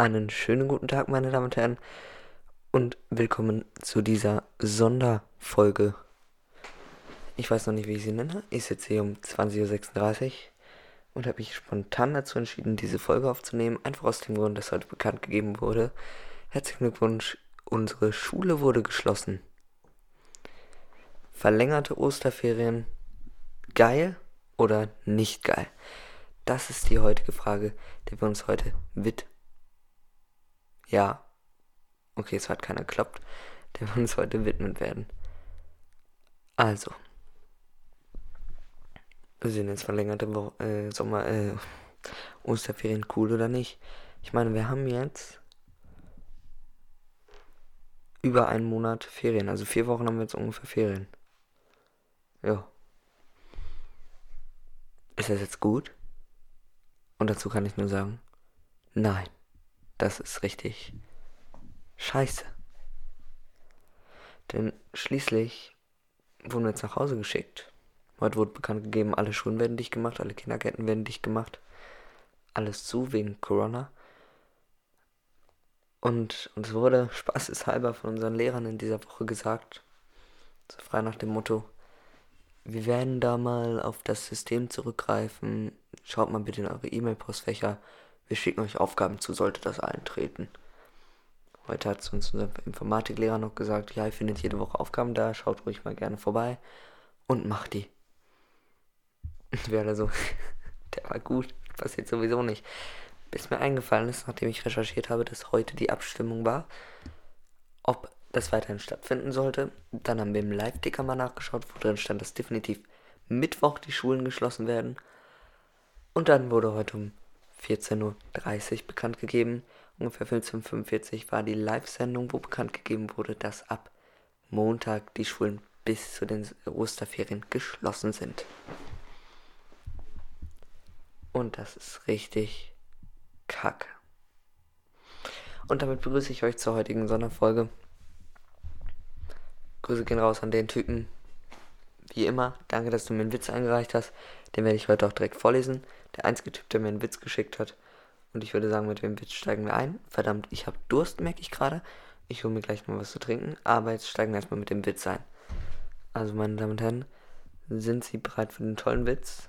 Einen schönen guten Tag, meine Damen und Herren, und willkommen zu dieser Sonderfolge. Ich weiß noch nicht, wie ich sie nenne. Ich sitze hier um 20.36 Uhr und habe mich spontan dazu entschieden, diese Folge aufzunehmen. Einfach aus dem Grund, dass heute bekannt gegeben wurde. Herzlichen Glückwunsch, unsere Schule wurde geschlossen. Verlängerte Osterferien, geil oder nicht geil? Das ist die heutige Frage, die wir uns heute widmen. Ja. Okay, es hat keiner geklappt, der wir uns heute widmen werden. Also. Sind jetzt verlängerte Wo äh, Sommer, äh, Osterferien cool oder nicht? Ich meine, wir haben jetzt über einen Monat Ferien. Also vier Wochen haben wir jetzt ungefähr Ferien. Ja. Ist das jetzt gut? Und dazu kann ich nur sagen, nein. Das ist richtig scheiße. Denn schließlich wurden wir jetzt nach Hause geschickt. Heute wurde bekannt gegeben, alle Schulen werden dicht gemacht, alle Kindergärten werden dicht gemacht. Alles zu wegen Corona. Und uns wurde spaßeshalber von unseren Lehrern in dieser Woche gesagt, so frei nach dem Motto, wir werden da mal auf das System zurückgreifen. Schaut mal bitte in eure E-Mail-Postfächer wir schicken euch Aufgaben zu, sollte das eintreten. Heute hat uns unser Informatiklehrer noch gesagt, ja, ihr findet jede Woche Aufgaben da, schaut ruhig mal gerne vorbei und macht die. Wäre so, der war gut, passiert sowieso nicht. Bis mir eingefallen ist, nachdem ich recherchiert habe, dass heute die Abstimmung war, ob das weiterhin stattfinden sollte. Dann haben wir im Live-Ticker mal nachgeschaut, wo drin stand, dass definitiv Mittwoch die Schulen geschlossen werden. Und dann wurde heute um 14.30 Uhr bekannt gegeben. Ungefähr 15.45 Uhr war die Live-Sendung, wo bekannt gegeben wurde, dass ab Montag die Schulen bis zu den Osterferien geschlossen sind. Und das ist richtig kacke. Und damit begrüße ich euch zur heutigen Sonderfolge. Grüße gehen raus an den Typen. Wie immer, danke, dass du mir einen Witz eingereicht hast. Den werde ich heute auch direkt vorlesen der einzige Typ, der mir einen Witz geschickt hat. Und ich würde sagen, mit dem Witz steigen wir ein. Verdammt, ich habe Durst, merke ich gerade. Ich hole mir gleich noch was zu trinken. Aber jetzt steigen wir erstmal mit dem Witz ein. Also, meine Damen und Herren, sind Sie bereit für den tollen Witz?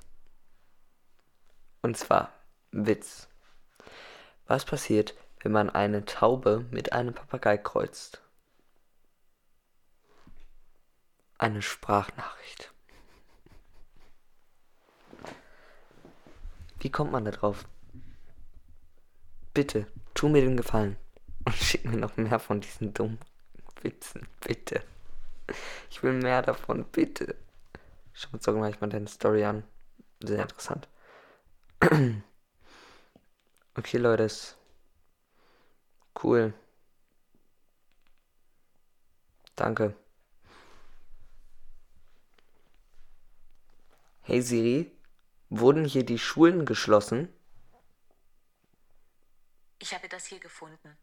Und zwar, Witz. Was passiert, wenn man eine Taube mit einem Papagei kreuzt? Eine Sprachnachricht. Wie kommt man da drauf? Bitte, tu mir den Gefallen und schick mir noch mehr von diesen dummen Witzen, bitte. Ich will mehr davon, bitte. Schau uns doch gleich mal deine Story an. Sehr interessant. Okay, Leute. Cool. Danke. Hey Siri, Wurden hier die Schulen geschlossen? Ich habe das hier gefunden.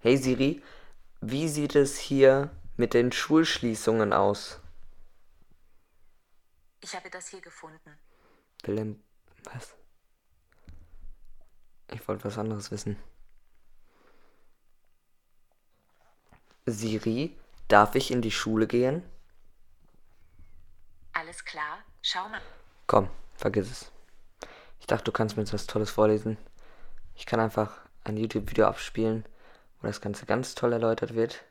Hey Siri, wie sieht es hier mit den Schulschließungen aus? Ich habe das hier gefunden. Willem, was? Ich wollte was anderes wissen. Siri, darf ich in die Schule gehen? Alles klar, schau mal. Komm, vergiss es. Ich dachte, du kannst mir jetzt was Tolles vorlesen. Ich kann einfach ein YouTube-Video abspielen, wo das Ganze ganz toll erläutert wird.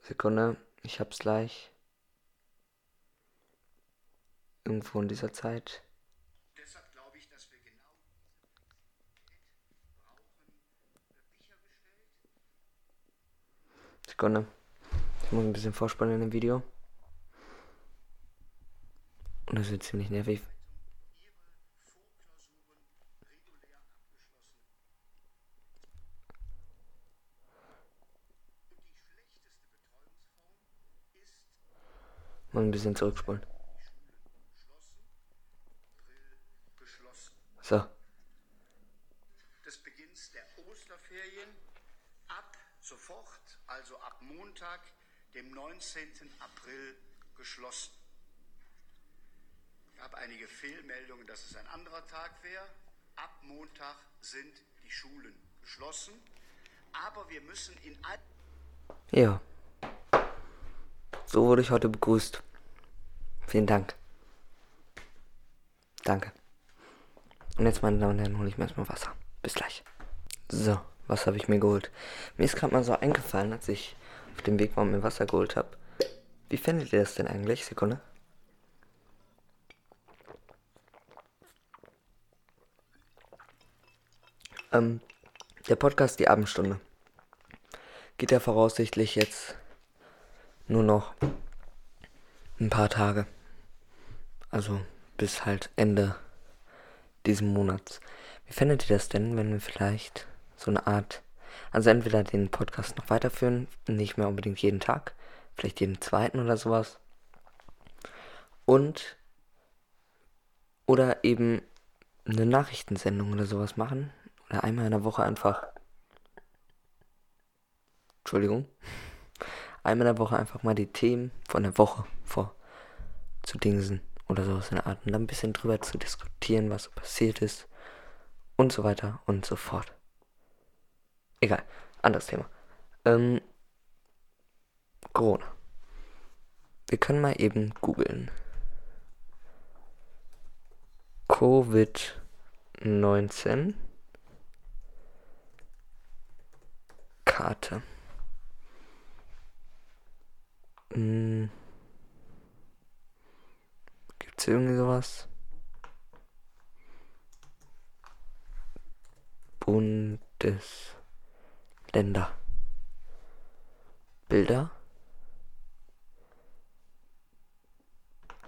Sekunde, ich hab's gleich. Irgendwo in dieser Zeit. Deshalb glaube ich, dass wir genau Sekunde. Ich muss ein bisschen vorspannen in dem Video. Und das wird ziemlich nervig. Mal ein bisschen zurückspulen. So. Des Beginns der Osterferien ab sofort, also ab Montag, dem 19. April, geschlossen. Gab einige Fehlmeldungen, dass es ein anderer Tag wäre. Ab Montag sind die Schulen geschlossen. Aber wir müssen in all Ja. So wurde ich heute begrüßt. Vielen Dank. Danke. Und jetzt, meine Damen und Herren, hole ich mir erstmal Wasser. Bis gleich. So, was habe ich mir geholt? Mir ist gerade mal so eingefallen, als ich auf dem Weg war und mir Wasser geholt habe. Wie findet ihr das denn eigentlich? Sekunde. Ähm, der Podcast Die Abendstunde geht ja voraussichtlich jetzt nur noch ein paar Tage. Also bis halt Ende diesen Monats. Wie fändet ihr das denn, wenn wir vielleicht so eine Art, also entweder den Podcast noch weiterführen, nicht mehr unbedingt jeden Tag, vielleicht jeden zweiten oder sowas. Und oder eben eine Nachrichtensendung oder sowas machen. Oder einmal in der Woche einfach. Entschuldigung. Einmal in der Woche einfach mal die Themen von der Woche vor zu dingsen oder sowas in der Art. Und dann ein bisschen drüber zu diskutieren, was so passiert ist. Und so weiter und so fort. Egal, anderes Thema. Ähm, Corona. Wir können mal eben googeln. Covid-19 Karte. Hm. Gibt's irgendwie sowas? Bundesländer. Bilder.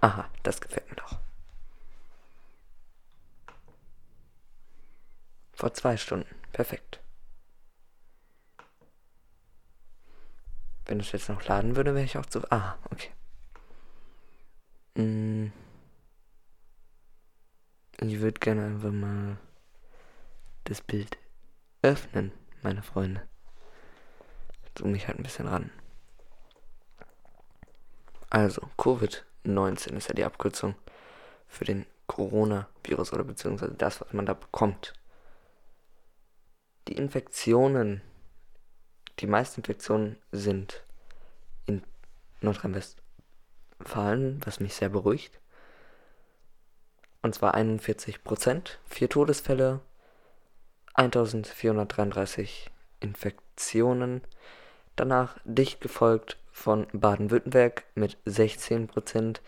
Aha, das gefällt mir doch. Vor zwei Stunden. Perfekt. Wenn es jetzt noch laden würde, wäre ich auch zu. Ah, okay. Mm. Ich würde gerne einfach mal das Bild öffnen, meine Freunde. Zoom mich halt ein bisschen ran. Also, Covid-19 ist ja die Abkürzung für den Coronavirus oder beziehungsweise das, was man da bekommt. Die Infektionen, die meisten Infektionen sind in Nordrhein-Westfalen, was mich sehr beruhigt. Und zwar 41 Prozent, vier Todesfälle, 1433 Infektionen. Danach dicht gefolgt von Baden-Württemberg mit 16 Prozent,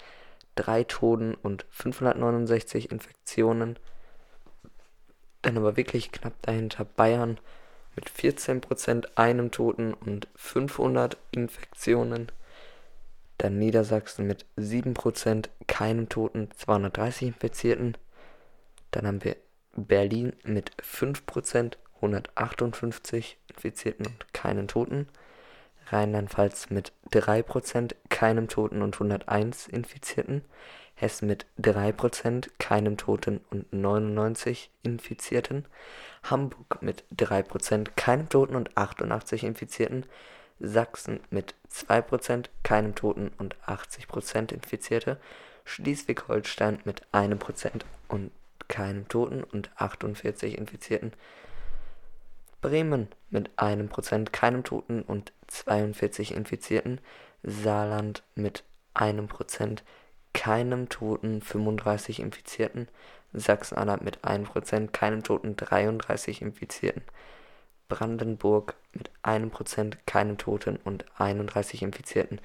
drei Toten und 569 Infektionen. Dann aber wirklich knapp dahinter Bayern mit 14%, einem Toten und 500 Infektionen. Dann Niedersachsen mit 7%, keinem Toten, 230 Infizierten. Dann haben wir Berlin mit 5%, 158 Infizierten und keinen Toten. Rheinland-Pfalz mit 3%, keinem Toten und 101 Infizierten. Hessen mit 3%, keinem Toten und 99 Infizierten. Hamburg mit 3%, keinem Toten und 88 Infizierten. Sachsen mit 2%, keinem Toten und 80% Infizierte. Schleswig-Holstein mit 1% und keinem Toten und 48 Infizierten. Bremen mit 1%, keinem Toten und 42 Infizierten. Saarland mit 1%, keinem Toten, 35 Infizierten. Sachsen-Anhalt mit 1%, keinem Toten, 33 Infizierten. Brandenburg mit 1%, keinem Toten und 31 Infizierten.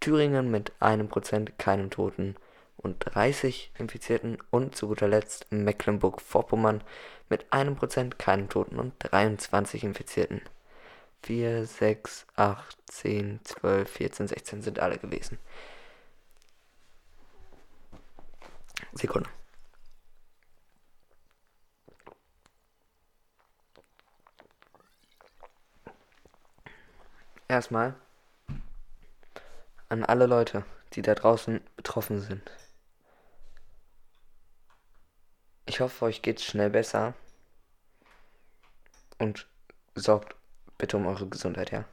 Thüringen mit 1%, keinem Toten und 30 Infizierten. Und zu guter Letzt Mecklenburg-Vorpommern mit 1%, keinem Toten und 23 Infizierten. 4, 6, 8, 10, 12, 14, 16 sind alle gewesen. Sekunde. Erstmal an alle Leute, die da draußen betroffen sind. Ich hoffe, euch geht's schnell besser. Und sorgt bitte um eure Gesundheit, ja?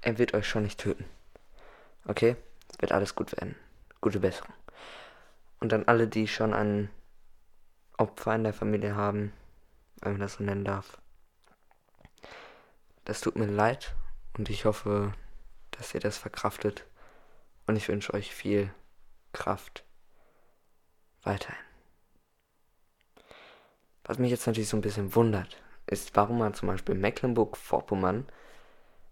Er wird euch schon nicht töten. Okay? Es wird alles gut werden. Gute Besserung. Und an alle, die schon ein Opfer in der Familie haben, wenn man das so nennen darf. Das tut mir leid und ich hoffe, dass ihr das verkraftet. Und ich wünsche euch viel Kraft weiterhin. Was mich jetzt natürlich so ein bisschen wundert, ist, warum man zum Beispiel Mecklenburg-Vorpommern,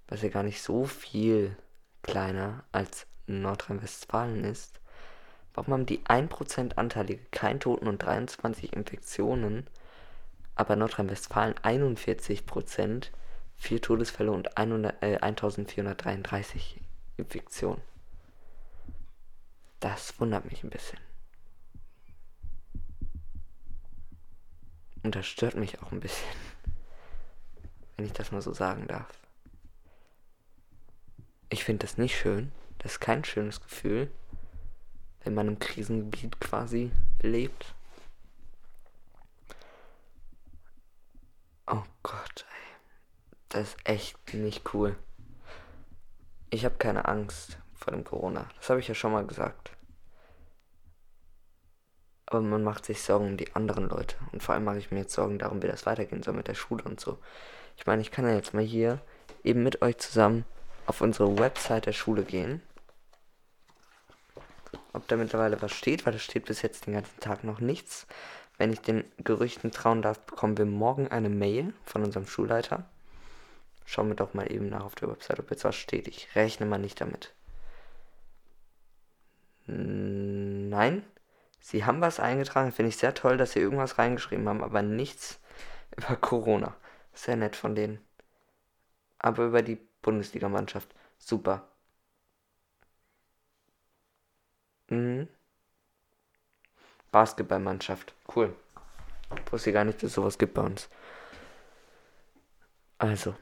was ja gar nicht so viel kleiner als Nordrhein-Westfalen ist, warum haben die 1% anteilige kein Toten und 23 Infektionen, aber Nordrhein-Westfalen 41%, 4 Todesfälle und 100, äh, 1433 Infektionen. Das wundert mich ein bisschen. Und das stört mich auch ein bisschen. Wenn ich das mal so sagen darf. Ich finde das nicht schön. Das ist kein schönes Gefühl, man im Krisengebiet quasi lebt. Oh Gott, ey. Das ist echt nicht cool. Ich habe keine Angst vor dem Corona. Das habe ich ja schon mal gesagt. Aber man macht sich Sorgen um die anderen Leute. Und vor allem mache ich mir jetzt Sorgen darum, wie das weitergehen soll mit der Schule und so. Ich meine, ich kann ja jetzt mal hier eben mit euch zusammen auf unsere Website der Schule gehen. Ob da mittlerweile was steht, weil da steht bis jetzt den ganzen Tag noch nichts. Wenn ich den Gerüchten trauen darf, bekommen wir morgen eine Mail von unserem Schulleiter. Schauen wir doch mal eben nach auf der Website, ob jetzt was steht. Ich rechne mal nicht damit. Nein, sie haben was eingetragen. Finde ich sehr toll, dass sie irgendwas reingeschrieben haben, aber nichts über Corona. Sehr nett von denen. Aber über die Bundesligamannschaft. Super. Mhm. Basketballmannschaft. Cool. Ich wusste gar nicht, dass es sowas gibt bei uns. Also.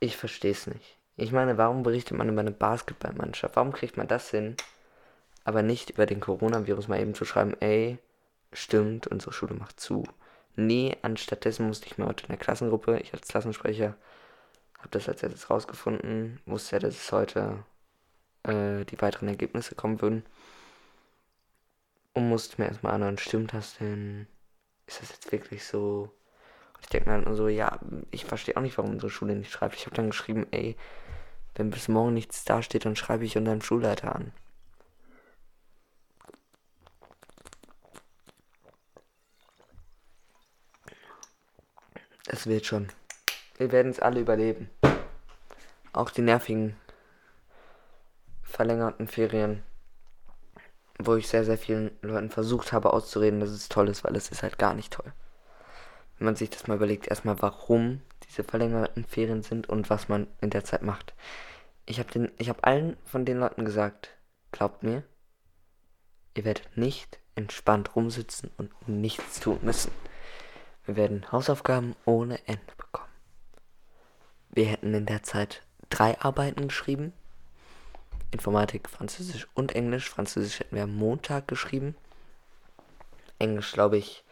Ich verstehe es nicht. Ich meine, warum berichtet man über eine Basketballmannschaft? Warum kriegt man das hin, aber nicht über den Coronavirus mal eben zu schreiben, ey, stimmt, unsere Schule macht zu. Nee, anstattdessen musste ich mir heute in der Klassengruppe, ich als Klassensprecher, habe das als erstes rausgefunden, wusste ja, dass es heute äh, die weiteren Ergebnisse kommen würden. Und musste mir erstmal anhören, stimmt das denn? Ist das jetzt wirklich so? Und ich denke mir dann so, ja, ich verstehe auch nicht, warum unsere Schule nicht schreibt. Ich habe dann geschrieben, ey, wenn bis morgen nichts dasteht, dann schreibe ich unseren Schulleiter an. Es wird schon. Wir werden es alle überleben. Auch die nervigen verlängerten Ferien, wo ich sehr, sehr vielen Leuten versucht habe auszureden, dass es toll ist, weil es ist halt gar nicht toll. Wenn man sich das mal überlegt, erstmal warum diese verlängerten Ferien sind und was man in der Zeit macht. Ich habe habe allen von den Leuten gesagt, glaubt mir, ihr werdet nicht entspannt rumsitzen und nichts tun müssen. Wir werden Hausaufgaben ohne Ende bekommen. Wir hätten in der Zeit drei Arbeiten geschrieben. Informatik, Französisch und Englisch. Französisch hätten wir am Montag geschrieben. Englisch, glaube ich,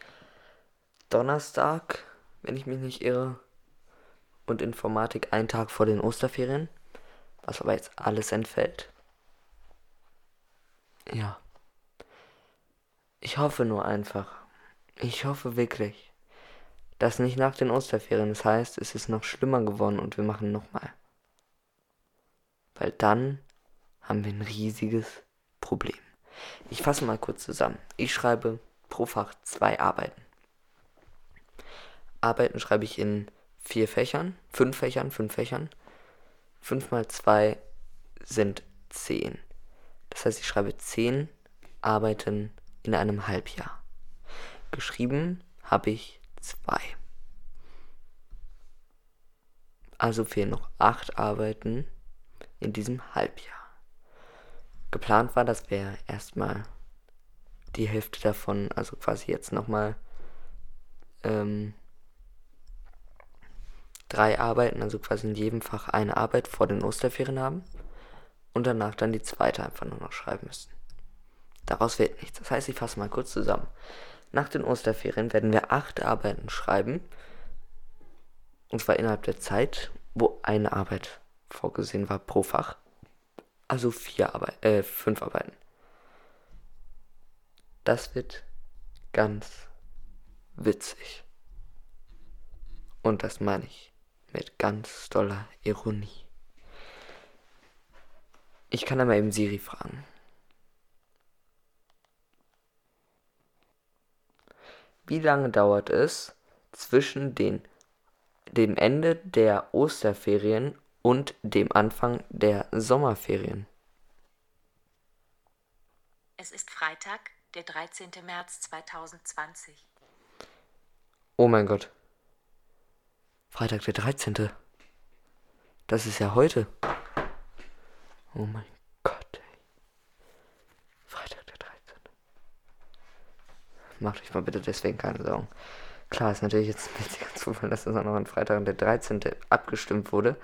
Donnerstag, wenn ich mich nicht irre. Und Informatik einen Tag vor den Osterferien. Was aber jetzt alles entfällt. Ja. Ich hoffe nur einfach. Ich hoffe wirklich das nicht nach den Osterferien. Das heißt, es ist noch schlimmer geworden und wir machen nochmal. Weil dann haben wir ein riesiges Problem. Ich fasse mal kurz zusammen. Ich schreibe pro Fach zwei Arbeiten. Arbeiten schreibe ich in vier Fächern, fünf Fächern, fünf Fächern. Fünf mal zwei sind zehn. Das heißt, ich schreibe zehn Arbeiten in einem Halbjahr. Geschrieben habe ich 2. Also fehlen noch 8 Arbeiten in diesem Halbjahr. Geplant war, dass wir erstmal die Hälfte davon, also quasi jetzt nochmal ähm, drei Arbeiten, also quasi in jedem Fach eine Arbeit vor den Osterferien haben und danach dann die zweite einfach nur noch schreiben müssen. Daraus wird nichts. Das heißt, ich fasse mal kurz zusammen. Nach den Osterferien werden wir acht Arbeiten schreiben. Und zwar innerhalb der Zeit, wo eine Arbeit vorgesehen war pro Fach. Also vier Arbeit, äh, fünf Arbeiten. Das wird ganz witzig. Und das meine ich mit ganz doller Ironie. Ich kann aber eben Siri fragen. Wie lange dauert es zwischen den, dem Ende der Osterferien und dem Anfang der Sommerferien? Es ist Freitag, der 13. März 2020. Oh mein Gott. Freitag der 13. Das ist ja heute. Oh mein Gott, ey. Freitag der 13. Macht euch mal bitte deswegen keine Sorgen. Klar, ist natürlich jetzt ein witziger Zufall, dass das auch noch an Freitag der 13. abgestimmt wurde.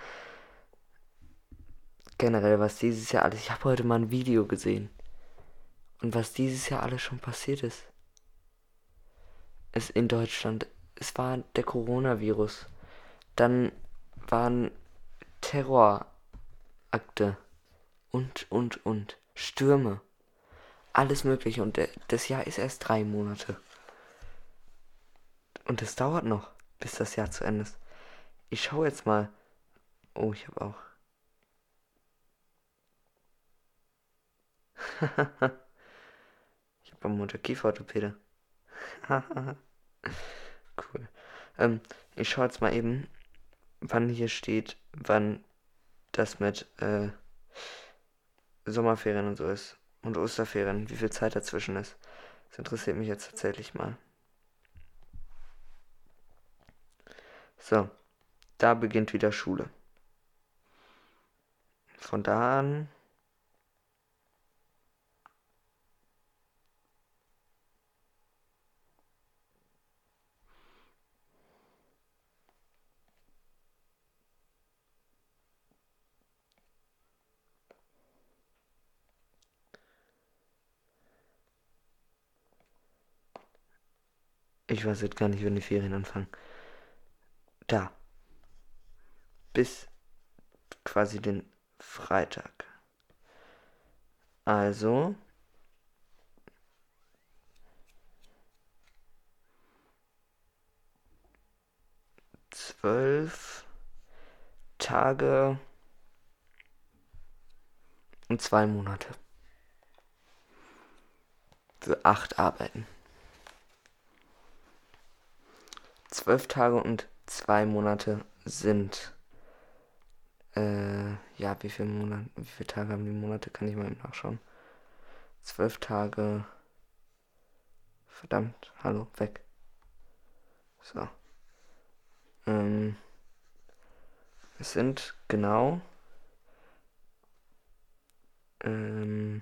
Generell, was dieses Jahr alles. Ich habe heute mal ein Video gesehen. Und was dieses Jahr alles schon passiert ist. Ist in Deutschland. Es war der Coronavirus. Dann waren Terrorakte. Und, und, und. Stürme. Alles Mögliche. Und das Jahr ist erst drei Monate. Und es dauert noch, bis das Jahr zu Ende ist. Ich schaue jetzt mal. Oh, ich habe auch. ich habe am Montag Kieferorthopäde. cool. Ähm, ich schaue jetzt mal eben, wann hier steht, wann das mit äh, Sommerferien und so ist. Und Osterferien, wie viel Zeit dazwischen ist. Das interessiert mich jetzt tatsächlich mal. So, da beginnt wieder Schule. Von da an Ich weiß jetzt gar nicht, wann die Ferien anfangen. Da. Bis quasi den Freitag. Also. Zwölf Tage und zwei Monate. Für acht Arbeiten. Zwölf Tage und zwei Monate sind. Äh, ja, wie viele Monate, wie viele Tage haben die Monate, kann ich mal nachschauen. Zwölf Tage. Verdammt, hallo, weg. So. Ähm, es sind genau. Ähm,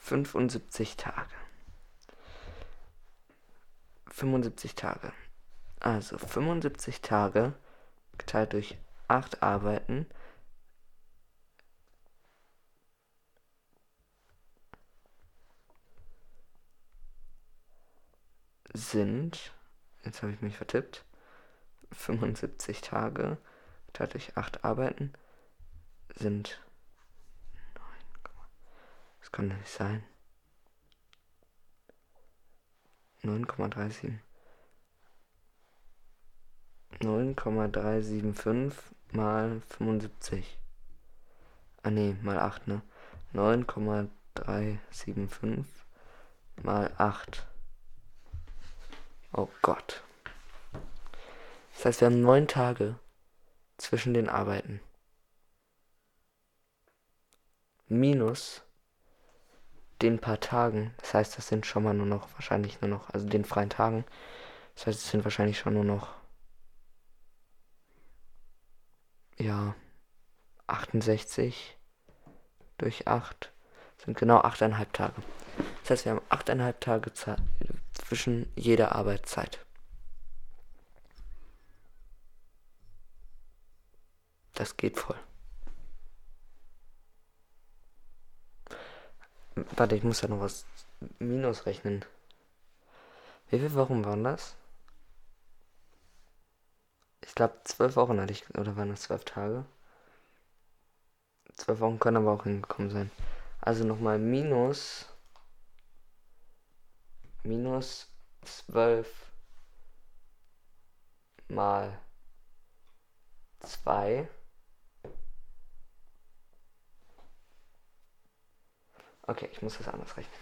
75 Tage. 75 Tage. Also 75 Tage geteilt durch 8 Arbeiten sind, jetzt habe ich mich vertippt, 75 Tage geteilt durch 8 Arbeiten sind das kann nicht sein. 9,37. 9,375 mal 75. Ah ne, mal 8, ne? 9,375 mal 8. Oh Gott. Das heißt, wir haben neun Tage zwischen den Arbeiten. Minus den paar Tagen, das heißt, das sind schon mal nur noch, wahrscheinlich nur noch, also den freien Tagen, das heißt, es sind wahrscheinlich schon nur noch, ja, 68 durch 8 sind genau 8,5 Tage. Das heißt, wir haben 8,5 Tage Zeit zwischen jeder Arbeitszeit. Das geht voll. Warte, ich muss ja noch was minus rechnen. Wie viele Wochen waren das? Ich glaube, zwölf Wochen hatte ich, oder waren das zwölf Tage? Zwölf Wochen können aber auch hingekommen sein. Also nochmal minus, minus zwölf mal zwei. Okay, ich muss das anders rechnen.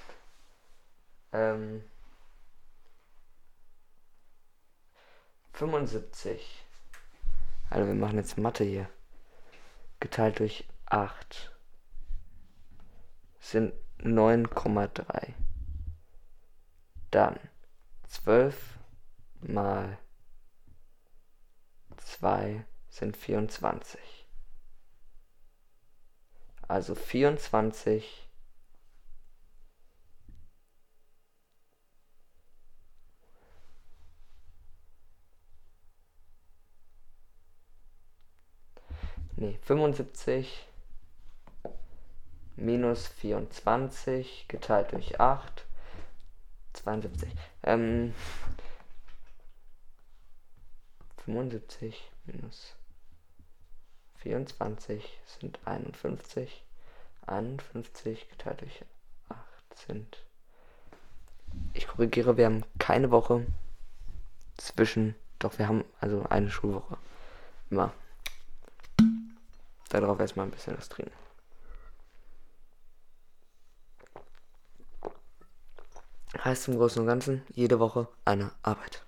Ähm, 75. Also wir machen jetzt Mathe hier. Geteilt durch 8 sind 9,3. Dann 12 mal 2 sind 24. Also 24 nee, 75 minus 24 geteilt durch 8, 72. Ähm, 75 minus 24 sind 51. 51 geteilt durch 8 sind. Ich korrigiere, wir haben keine Woche zwischen. Doch, wir haben also eine Schulwoche. Immer. Darauf erstmal ein bisschen was trinken. Heißt im Großen und Ganzen jede Woche eine Arbeit.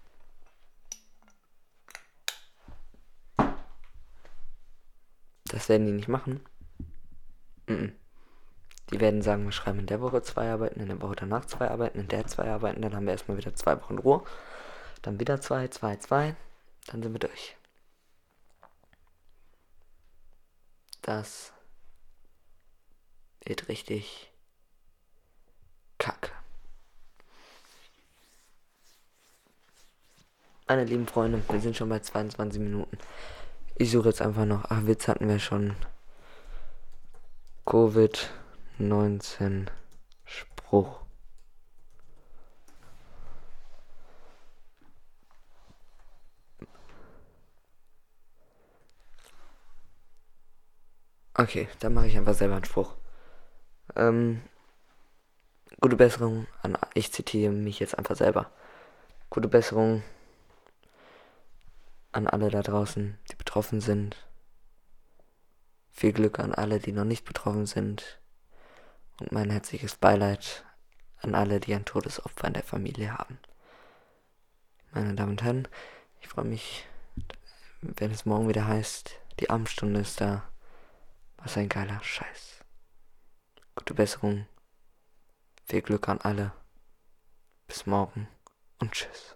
Das werden die nicht machen. Die werden sagen, wir schreiben in der Woche zwei Arbeiten, in der Woche danach zwei Arbeiten, in der zwei Arbeiten, dann haben wir erstmal wieder zwei Wochen Ruhe. Dann wieder zwei, zwei, zwei. Dann sind wir durch. Das wird richtig kacke. Meine lieben Freunde, wir sind schon bei 22 Minuten. Ich suche jetzt einfach noch. Ach, Witz hatten wir schon. Covid-19 Spruch. Okay, dann mache ich einfach selber einen Spruch. Ähm, gute Besserung an. Ich zitiere mich jetzt einfach selber. Gute Besserung an alle da draußen, die betroffen sind. Viel Glück an alle, die noch nicht betroffen sind. Und mein herzliches Beileid an alle, die ein Todesopfer in der Familie haben. Meine Damen und Herren, ich freue mich, wenn es morgen wieder heißt, die Abendstunde ist da. Was ein geiler Scheiß. Gute Besserung. Viel Glück an alle. Bis morgen und tschüss.